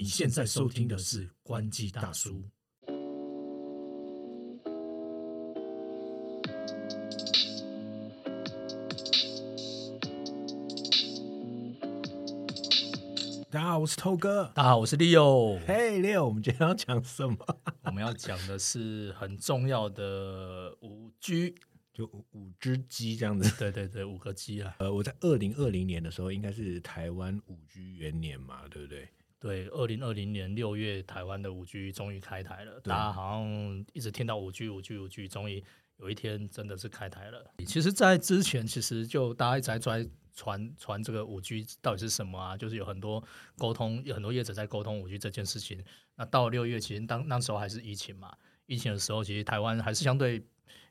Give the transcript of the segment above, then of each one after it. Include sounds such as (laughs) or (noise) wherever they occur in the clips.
你现在收听的是关机大叔。大家好，我是透哥。大家好，我是 Leo。嘿，Leo，我们今天要讲什么？我们要讲的是很重要的五 G，就五五只鸡这样子。对对对，五个鸡啊。呃，我在二零二零年的时候，应该是台湾五 G 元年嘛，对不对？对，二零二零年六月，台湾的五 G 终于开台了。大家好像一直听到五 G、五 G、五 G，终于有一天真的是开台了。其实，在之前，其实就大家一直在传传传这个五 G 到底是什么啊？就是有很多沟通，有很多业者在沟通五 G 这件事情。那到六月，其实当那时候还是疫情嘛，疫情的时候，其实台湾还是相对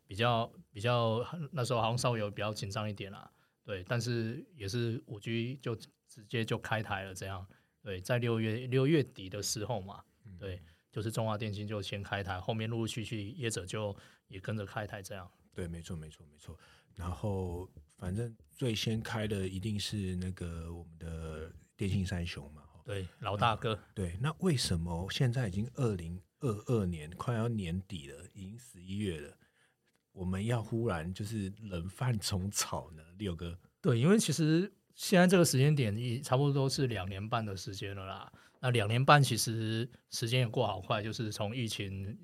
比较比较，那时候好像稍微有比较紧张一点啦。对，但是也是五 G 就直接就开台了，这样。对，在六月六月底的时候嘛，对，就是中华电信就先开台，后面陆陆续续业者就也跟着开台，这样。对，没错，没错，没错。然后，反正最先开的一定是那个我们的电信三雄嘛。对，老大哥。对，那为什么现在已经二零二二年，快要年底了，已经十一月了，我们要忽然就是冷饭虫草呢？六哥。对，因为其实。现在这个时间点，也差不多是两年半的时间了啦。那两年半其实时间也过好快，就是从疫情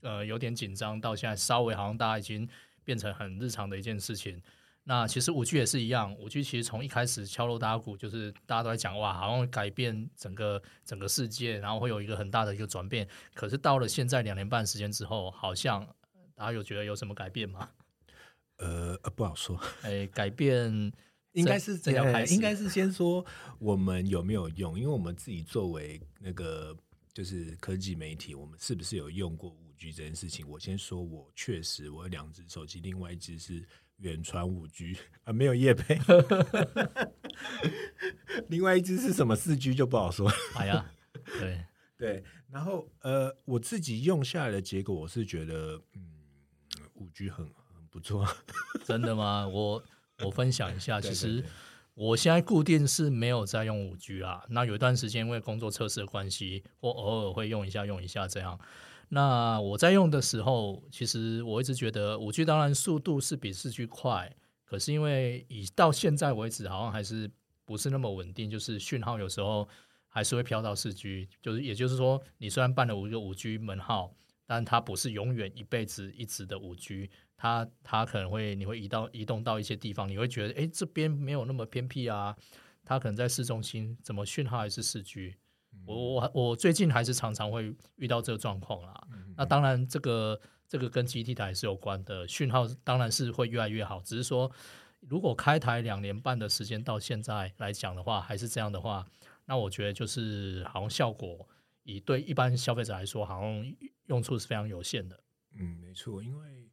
呃有点紧张，到现在稍微好像大家已经变成很日常的一件事情。那其实五 G 也是一样，五 G 其实从一开始敲锣打鼓，就是大家都在讲哇，好像改变整个整个世界，然后会有一个很大的一个转变。可是到了现在两年半时间之后，好像大家有觉得有什么改变吗？呃，不好说。(laughs) 哎，改变。应该是这样开应该是先说我们有没有用，因为我们自己作为那个就是科技媒体，我们是不是有用过五 G 这件事情？我先说，我确实我有两只手机，另外一只是远传五 G 啊，没有夜配，(laughs) 另外一只是什么四 G 就不好说。哎呀，(laughs) 对对，然后呃，我自己用下来的结果，我是觉得嗯，五 G 很很不错。真的吗？我。(laughs) 我分享一下，其实我现在固定是没有在用五 G 啦。那有一段时间因为工作测试的关系，我偶尔会用一下，用一下这样。那我在用的时候，其实我一直觉得五 G 当然速度是比四 G 快，可是因为以到现在为止，好像还是不是那么稳定，就是讯号有时候还是会飘到四 G。就是也就是说，你虽然办了五个五 G 门号，但它不是永远一辈子一直的五 G。它它可能会你会移到移动到一些地方，你会觉得哎这边没有那么偏僻啊，它可能在市中心，怎么讯号还是四 G？我我我最近还是常常会遇到这个状况啦。那当然这个这个跟基地台是有关的，讯号当然是会越来越好，只是说如果开台两年半的时间到现在来讲的话，还是这样的话，那我觉得就是好像效果以对一般消费者来说，好像用处是非常有限的。嗯，没错，因为。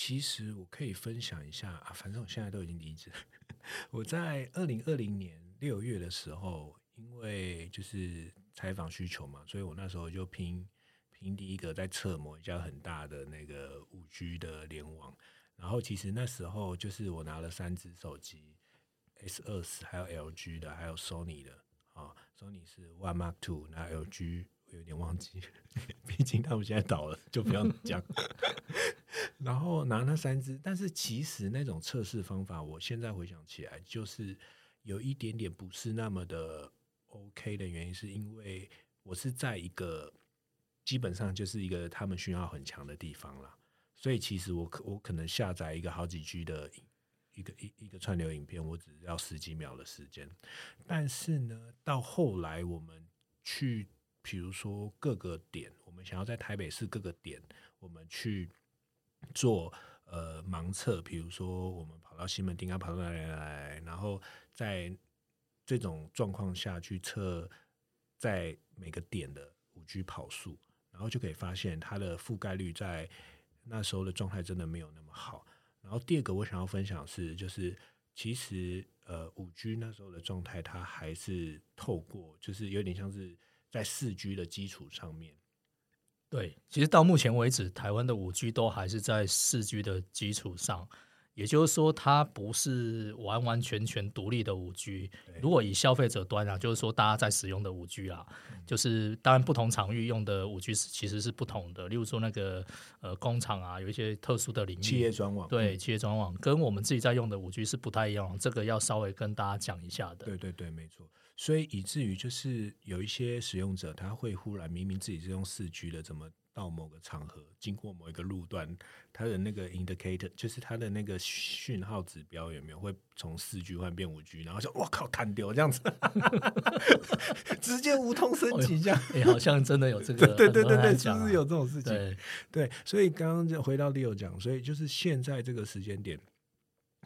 其实我可以分享一下啊，反正我现在都已经离职。(laughs) 我在二零二零年六月的时候，因为就是采访需求嘛，所以我那时候就拼拼第一个在测模一家很大的那个五 G 的联网。然后其实那时候就是我拿了三只手机，S 二十，还有 LG 的，还有 Sony 的啊，Sony 是 One Mark Two，那 LG。我有点忘记，(laughs) 毕竟他们现在倒了，就不要讲。然后拿那三只，但是其实那种测试方法，我现在回想起来，就是有一点点不是那么的 OK 的原因，是因为我是在一个基本上就是一个他们讯号很强的地方了，所以其实我可我可能下载一个好几 G 的一个一一个串流影片，我只要十几秒的时间。但是呢，到后来我们去。比如说各个点，我们想要在台北市各个点，我们去做呃盲测。比如说，我们跑到西门町啊，跑到哪里来，然后在这种状况下去测在每个点的五 G 跑速，然后就可以发现它的覆盖率在那时候的状态真的没有那么好。然后第二个我想要分享是，就是其实呃五 G 那时候的状态，它还是透过，就是有点像是。在四 G 的基础上面，对，其实到目前为止，台湾的五 G 都还是在四 G 的基础上，也就是说，它不是完完全全独立的五 G。如果以消费者端啊，就是说大家在使用的五 G 啊，就是当然不同场域用的五 G 是其实是不同的。例如说那个呃工厂啊，有一些特殊的领域，企业专网对企业专网跟我们自己在用的五 G 是不太一样，这个要稍微跟大家讲一下的。对对对，没错。所以以至于就是有一些使用者他会忽然明明自己是用四 G 的，怎么？到某个场合，经过某一个路段，它的那个 indicator 就是它的那个讯号指标有没有会从四 G 换变五 G，然后说“我靠，弹丢这样子，(laughs) 直接无痛升级这样，哎，好像真的有这个，(laughs) 对对对对，就是有这种事情，对对，所以刚刚就回到 Leo 讲，所以就是现在这个时间点，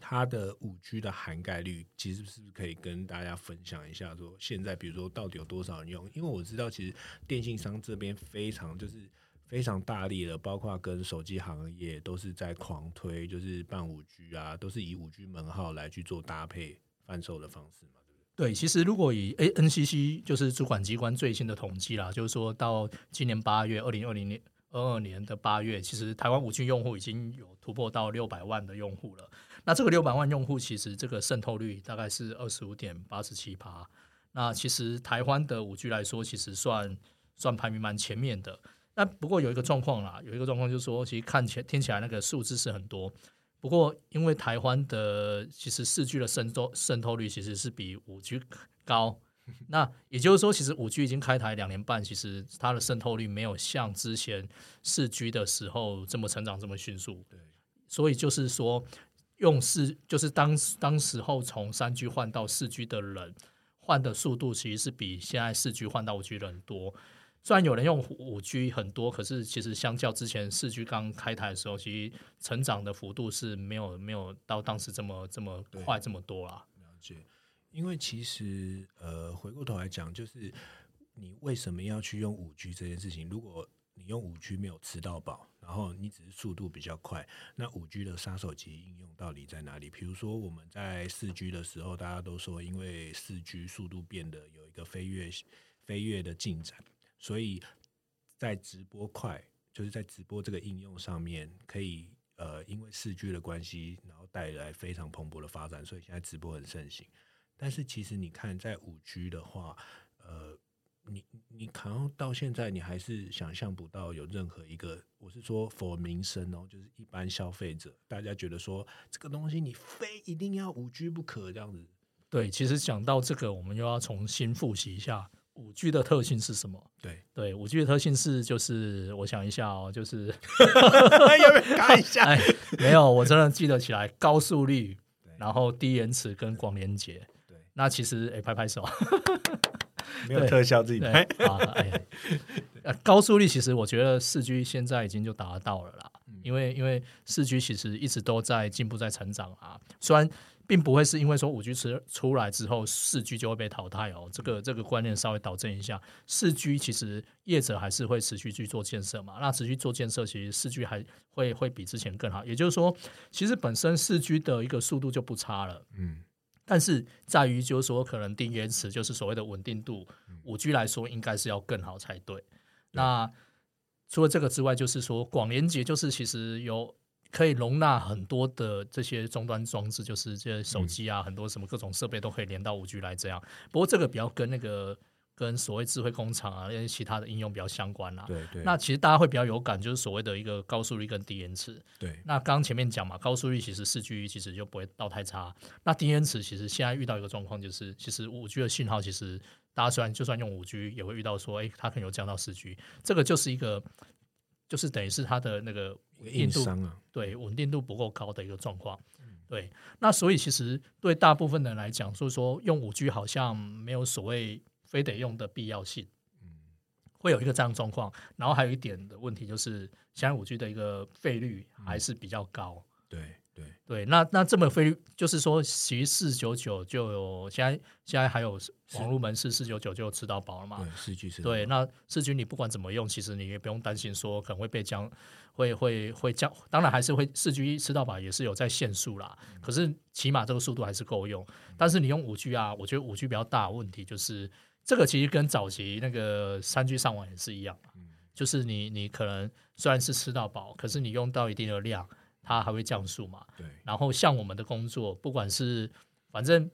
它的五 G 的涵盖率，其实是不是可以跟大家分享一下？说现在比如说到底有多少人用？因为我知道其实电信商这边非常就是。非常大力的，包括跟手机行业都是在狂推，就是办五 G 啊，都是以五 G 门号来去做搭配贩售的方式嘛，对不对？对，其实如果以 A N C C 就是主管机关最新的统计啦，就是说到今年八月，二零二零年二二年的八月，其实台湾五 G 用户已经有突破到六百万的用户了。那这个六百万用户，其实这个渗透率大概是二十五点八十七趴。那其实台湾的五 G 来说，其实算算排名蛮前面的。那不过有一个状况啦，有一个状况就是说，其实看起来听起来那个数字是很多，不过因为台湾的其实四 G 的渗透渗透率其实是比五 G 高，(laughs) 那也就是说，其实五 G 已经开台两年半，其实它的渗透率没有像之前四 G 的时候这么成长这么迅速。对，所以就是说，用四就是当当时候从三 G 换到四 G 的人换的速度，其实是比现在四 G 换到五 G 的人多。虽然有人用五 G 很多，可是其实相较之前四 G 刚开台的时候，其实成长的幅度是没有没有到当时这么这么快这么多啦。了解，因为其实呃回过头来讲，就是你为什么要去用五 G 这件事情？如果你用五 G 没有吃到饱，然后你只是速度比较快，那五 G 的杀手级应用到底在哪里？比如说我们在四 G 的时候，大家都说因为四 G 速度变得有一个飞跃飞跃的进展。所以在直播快，就是在直播这个应用上面，可以呃，因为四 G 的关系，然后带来非常蓬勃的发展，所以现在直播很盛行。但是其实你看，在五 G 的话，呃，你你可能到现在，你还是想象不到有任何一个，我是说 for 民生哦，就是一般消费者，大家觉得说这个东西你非一定要五 G 不可这样子。对，其实讲到这个，我们又要重新复习一下。五 G 的特性是什么？对对，五 G 的特性是就是我想一下哦，就是要不要看一下？没有，我真的记得起来，高速率，然后低延迟跟广连接。对，那其实哎，拍拍手，(laughs) 没有特效自己拍啊！哎，高速率其实我觉得四 G 现在已经就达到了啦，因为因为四 G 其实一直都在进步在成长啊，虽然。并不会是因为说五 G 出出来之后四 G 就会被淘汰哦，这个这个观念稍微导正一下。四 G 其实业者还是会持续去做建设嘛，那持续做建设，其实四 G 还会会比之前更好。也就是说，其实本身四 G 的一个速度就不差了，嗯，但是在于就是说可能定延迟，就是所谓的稳定度，五 G 来说应该是要更好才对。那除了这个之外，就是说广连接，就是其实有。可以容纳很多的这些终端装置，就是这些手机啊，很多什么各种设备都可以连到五 G 来这样。不过这个比较跟那个跟所谓智慧工厂啊，那些其他的应用比较相关啦。对对。那其实大家会比较有感，就是所谓的一个高速率跟低延迟。对。那刚前面讲嘛，高速率其实四 G 其实就不会到太差。那低延迟其实现在遇到一个状况，就是其实五 G 的信号其实大家虽然就算用五 G 也会遇到说，哎，它可能有降到四 G，这个就是一个。就是等于是它的那个稳定度，对稳定度不够高的一个状况。对，那所以其实对大部分人来讲，就是说用五 G 好像没有所谓非得用的必要性。嗯，会有一个这样状况。然后还有一点的问题就是，现在五 G 的一个费率还是比较高。对。对对，那那这么费率，就是说，其实四九九就有，现在现在还有网络门市四九九就吃到饱了嘛？对，四 G 是。对，那四 G 你不管怎么用，其实你也不用担心说可能会被降，会会会降。当然还是会四 G 吃到饱也是有在限速啦，可是起码这个速度还是够用。但是你用五 G 啊，我觉得五 G 比较大的问题就是这个其实跟早期那个三 G 上网也是一样，就是你你可能虽然是吃到饱，可是你用到一定的量。它还会降速嘛。对，然后像我们的工作，不管是反正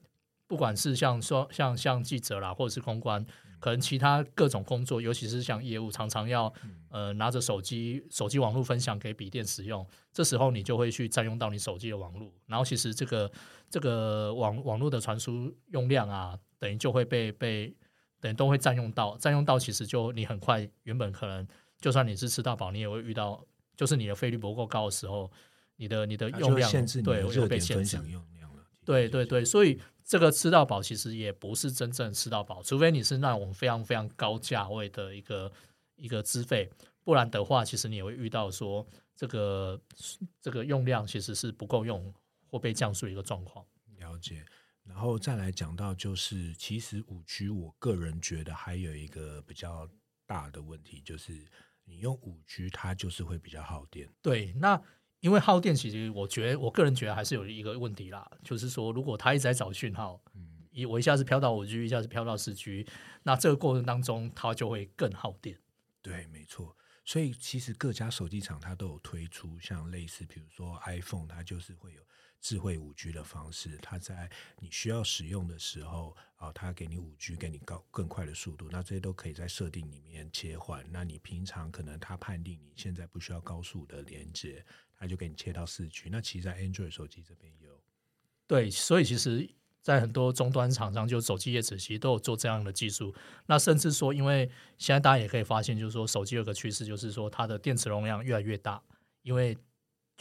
不管是像说像像记者啦，或者是公关，可能其他各种工作，尤其是像业务，常常要呃拿着手机手机网络分享给笔电使用，这时候你就会去占用到你手机的网络，然后其实这个这个网网络的传输用量啊，等于就会被被等都会占用到，占用到其实就你很快原本可能就算你是吃到饱，你也会遇到，就是你的费率不够高的时候，你的你的用量限制对会被限制。用量了。对对对，所以这个吃到饱其实也不是真正吃到饱，除非你是那种非常非常高价位的一个一个资费，不然的话，其实你也会遇到说这个这个用量其实是不够用或被降速的一个状况。了解，然后再来讲到就是，其实五 G 我个人觉得还有一个比较大的问题，就是你用五 G 它就是会比较耗电。对，那因为耗电，其实我觉得我个人觉得还是有一个问题啦，就是说如果它一直在找讯号，嗯，一我一下子飘到五 G，一下子飘到四 G，那这个过程当中它就会更耗电。对，没错。所以其实各家手机厂它都有推出像类似，比如说 iPhone，它就是会有智慧五 G 的方式，它在你需要使用的时候啊，它给你五 G，给你高更快的速度，那这些都可以在设定里面切换。那你平常可能它判定你现在不需要高速的连接，它就给你切到四 G。那其实，在 Android 手机这边有。对，所以其实，在很多终端厂商，就手机业者其实都有做这样的技术。那甚至说，因为现在大家也可以发现，就是说手机有个趋势，就是说它的电池容量越来越大，因为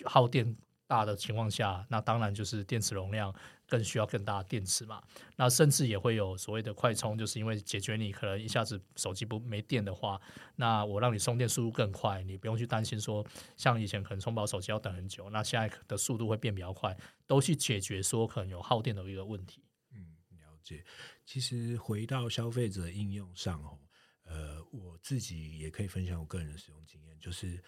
耗电大的情况下，那当然就是电池容量更需要更大的电池嘛。那甚至也会有所谓的快充，就是因为解决你可能一下子手机不没电的话，那我让你充电速度更快，你不用去担心说像以前可能充饱手机要等很久，那现在的速度会变比较快，都去解决说可能有耗电的一个问题。嗯，了解。其实回到消费者应用上哦，呃，我自己也可以分享我个人的使用经验，就是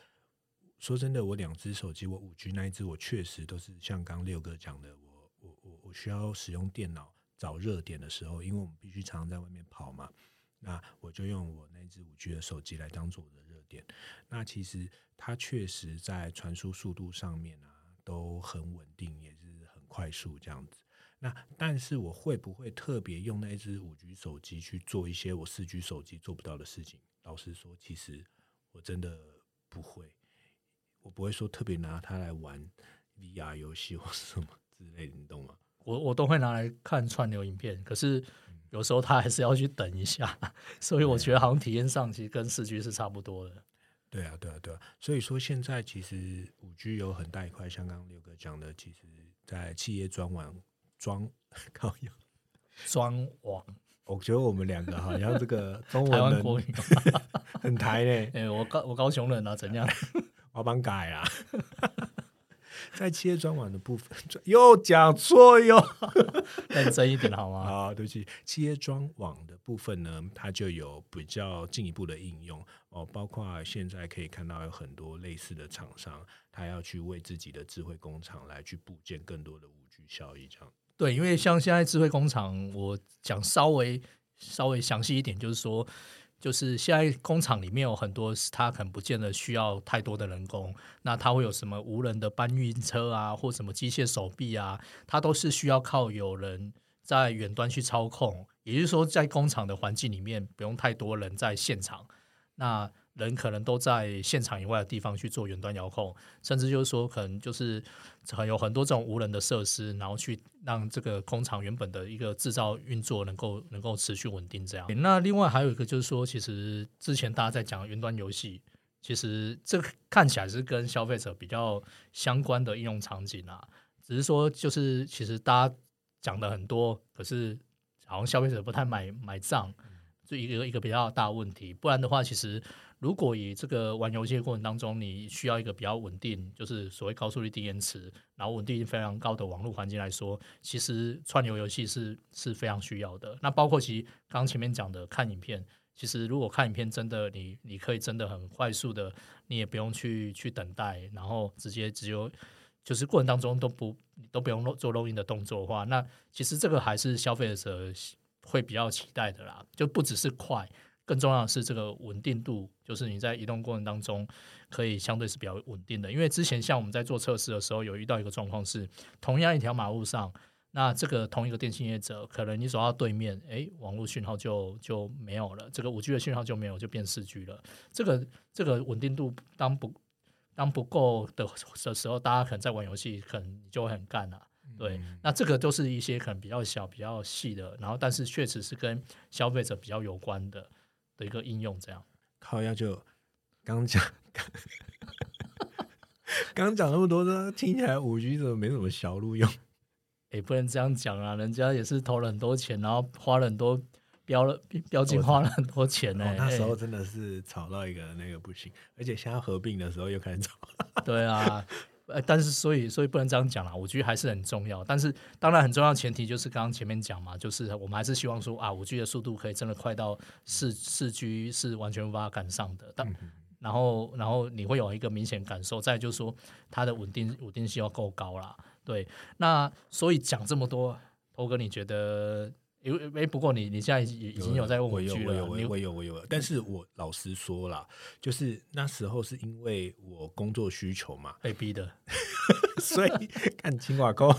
说真的，我两只手机，我五 G 那一只，我确实都是像刚六哥讲的，我我我我需要使用电脑找热点的时候，因为我们必须常常在外面跑嘛，那我就用我那只五 G 的手机来当做我的热点。那其实它确实在传输速度上面啊都很稳定，也是很快速这样子。那但是我会不会特别用那一只五 G 手机去做一些我四 G 手机做不到的事情？老实说，其实我真的不会，我不会说特别拿它来玩 VR 游戏或什么之类的，你懂吗？我我都会拿来看串流影片，可是有时候它还是要去等一下，(laughs) 所以我觉得好像体验上其实跟四 G 是差不多的。对啊，对啊，对啊。所以说现在其实五 G 有很大一块，像刚刚六哥讲的，其实在企业专网装 (laughs) 靠有。装网我觉得我们两个好像这个 (laughs) 中台湾文能国语，很台呢。哎、我高我高雄人啊，怎样？我要帮改啊。(laughs) 在企业专网的部分，又讲错哟。(laughs) 认真一点好吗？(laughs) 啊，对不起，企业专网的部分呢，它就有比较进一步的应用哦，包括现在可以看到有很多类似的厂商，他要去为自己的智慧工厂来去部建更多的五 G 效益，这样。对，因为像现在智慧工厂，我讲稍微稍微详细一点，就是说，就是现在工厂里面有很多，它可能不见得需要太多的人工，那它会有什么无人的搬运车啊，或什么机械手臂啊，它都是需要靠有人在远端去操控，也就是说，在工厂的环境里面，不用太多人在现场，那人可能都在现场以外的地方去做远端遥控，甚至就是说，可能就是很有很多这种无人的设施，然后去让这个工厂原本的一个制造运作能够能够持续稳定。这样，那另外还有一个就是说，其实之前大家在讲云端游戏，其实这看起来是跟消费者比较相关的应用场景啊，只是说就是其实大家讲的很多，可是好像消费者不太买买账，就一个一个比较大问题。不然的话，其实如果以这个玩游戏的过程当中，你需要一个比较稳定，就是所谓高速率低延迟，然后稳定性非常高的网络环境来说，其实串流游戏是是非常需要的。那包括其实刚前面讲的看影片，其实如果看影片真的你你可以真的很快速的，你也不用去去等待，然后直接只有就是过程当中都不都不用做录音的动作的话，那其实这个还是消费者会比较期待的啦，就不只是快。更重要的是这个稳定度，就是你在移动过程当中可以相对是比较稳定的。因为之前像我们在做测试的时候，有遇到一个状况是，同样一条马路上，那这个同一个电信业者，可能你走到对面，哎，网络讯号就就没有了，这个五 G 的讯号就没有，就变四 G 了。这个这个稳定度当不当不够的的时候，大家可能在玩游戏，可能你就会很干了。对，那这个都是一些可能比较小、比较细的，然后但是确实是跟消费者比较有关的的一个应用。这样，靠，要就刚讲，(laughs) 刚讲那么多，的，听起来五 G 怎么没什么小路用？也不能这样讲啊，人家也是投了很多钱，然后花了很多标了标金，花了很多钱呢。那时候真的是炒到一个那个不行，而且现在合并的时候又开始炒。(laughs) 对啊。呃，但是所以所以不能这样讲啦，五 G 还是很重要。但是当然很重要前提就是刚刚前面讲嘛，就是我们还是希望说啊，五 G 的速度可以真的快到四四 G 是完全无法赶上的。但然后然后你会有一个明显感受，再就是说它的稳定稳定性要够高啦。对，那所以讲这么多，头哥你觉得？因为哎，不过你你现在已已经有在问我有我有我有我有，但是我老实说了，就是那时候是因为我工作需求嘛，被逼的，(laughs) 所以看青瓦沟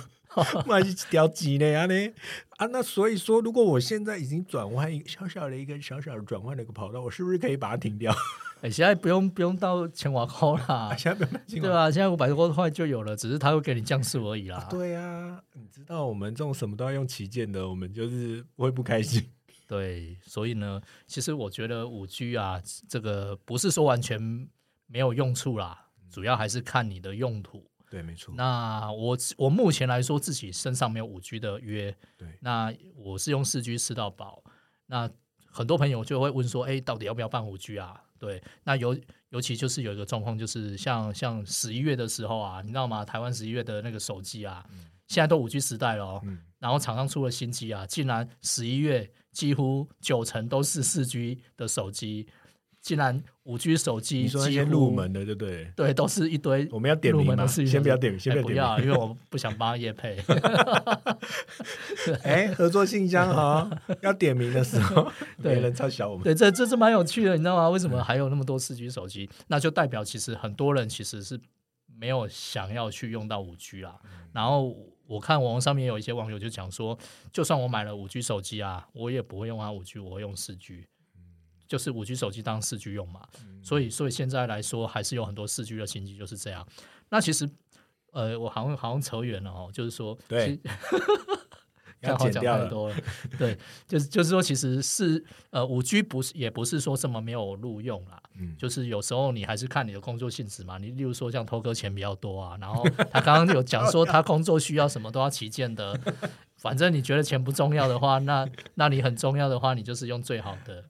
买一条鸡呢啊呢？啊，那所以说，如果我现在已经转换一个小小的一个小小的转换的一个跑道，我是不是可以把它停掉？哎，现在不用不用到千瓦扣啦，(laughs) 现在不用对啊，现在五百多块就有了，只是他会给你降速而已啦。对啊，你知道我们这种什么都要用旗舰的，我们就是会不开心。(laughs) 对，所以呢，其实我觉得五 G 啊，这个不是说完全没有用处啦，主要还是看你的用途。对，没错。那我我目前来说，自己身上没有五 G 的约。对，那我是用四 G 吃到饱。那很多朋友就会问说，哎，到底要不要办五 G 啊？对，那尤尤其就是有一个状况，就是像像十一月的时候啊，你知道吗？台湾十一月的那个手机啊，现在都五 G 时代了哦。然后厂商出了新机啊，竟然十一月几乎九成都是四 G 的手机。竟然五 G 手机，你说那些入门的，对不对？对，都是一堆。我们要点名吗？先不要点名，先不要，(laughs) 因为我不想帮叶配。(laughs) 哎，合作信箱哈，(laughs) 要点名的时候，没人超小我们。对，这这是蛮有趣的，你知道吗？为什么还有那么多四 G 手机？那就代表其实很多人其实是没有想要去用到五 G 啦。然后我看网络上面有一些网友就讲说，就算我买了五 G 手机啊，我也不会用它五 G，我会用四 G。就是五 G 手机当四 G 用嘛，所以所以现在来说还是有很多四 G 的新机就是这样。那其实呃，我好像好像扯远了哦，就是说对，(laughs) 讲话讲太多了。(laughs) 对，就是就是说，其实是呃五 G 不是也不是说这么没有录用啦。嗯，就是有时候你还是看你的工作性质嘛。你例如说像偷哥钱比较多啊，然后他刚刚有讲说他工作需要什么都要旗舰的，反正你觉得钱不重要的话，那那你很重要的话，你就是用最好的。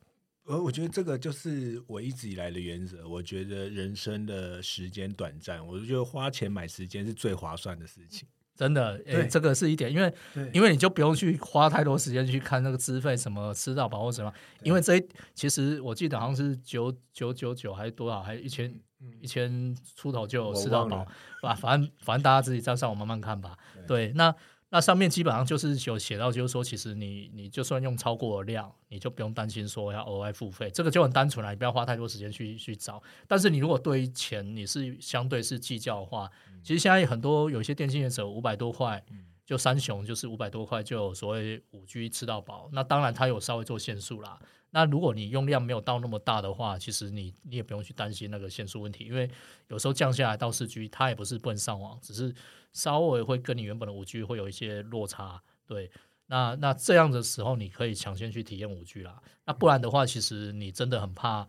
呃，我觉得这个就是我一直以来的原则。我觉得人生的时间短暂，我就觉得花钱买时间是最划算的事情。真的，哎，这个是一点，因为因为你就不用去花太多时间去看那个资费什么吃到饱或什么，因为这一其实我记得好像是九九九九还是多少，还一千一千出头就有吃到饱，吧？反正反正大家自己再上网慢慢看吧。对，那。那上面基本上就是有写到，就是说，其实你你就算用超过量，你就不用担心说要额外付费，这个就很单纯了，你不要花太多时间去去找。但是你如果对于钱你是相对是计较的话，其实现在很多有一些电信业者五百多块，就三雄就是五百多块就有所谓五 G 吃到饱。那当然它有稍微做限速啦。那如果你用量没有到那么大的话，其实你你也不用去担心那个限速问题，因为有时候降下来到四 G，它也不是不能上网，只是稍微会跟你原本的五 G 会有一些落差。对，那那这样的时候，你可以抢先去体验五 G 啦。那不然的话，其实你真的很怕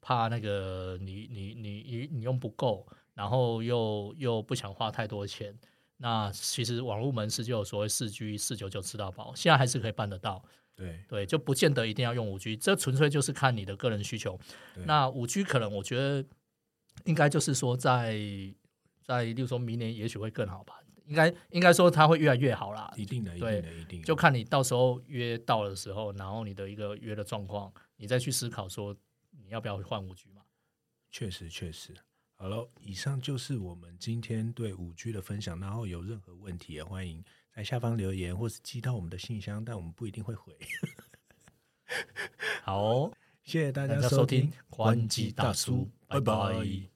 怕那个你你你你你用不够，然后又又不想花太多钱。那其实网络门市就有所谓四 G 四九九吃到饱，现在还是可以办得到。对对，就不见得一定要用五 G，这纯粹就是看你的个人需求。那五 G 可能我觉得应该就是说，在在，例如说明年也许会更好吧。应该应该说它会越来越好啦。一定的，对，一定。就看你到时候约到的时候，然后你的一个约的状况，你再去思考说你要不要换五 G 嘛。确实，确实。好了，以上就是我们今天对五 G 的分享。然后有任何问题也欢迎。在下方留言，或是寄到我们的信箱，但我们不一定会回。好，(laughs) 谢谢大大家收收听关关机大叔拜拜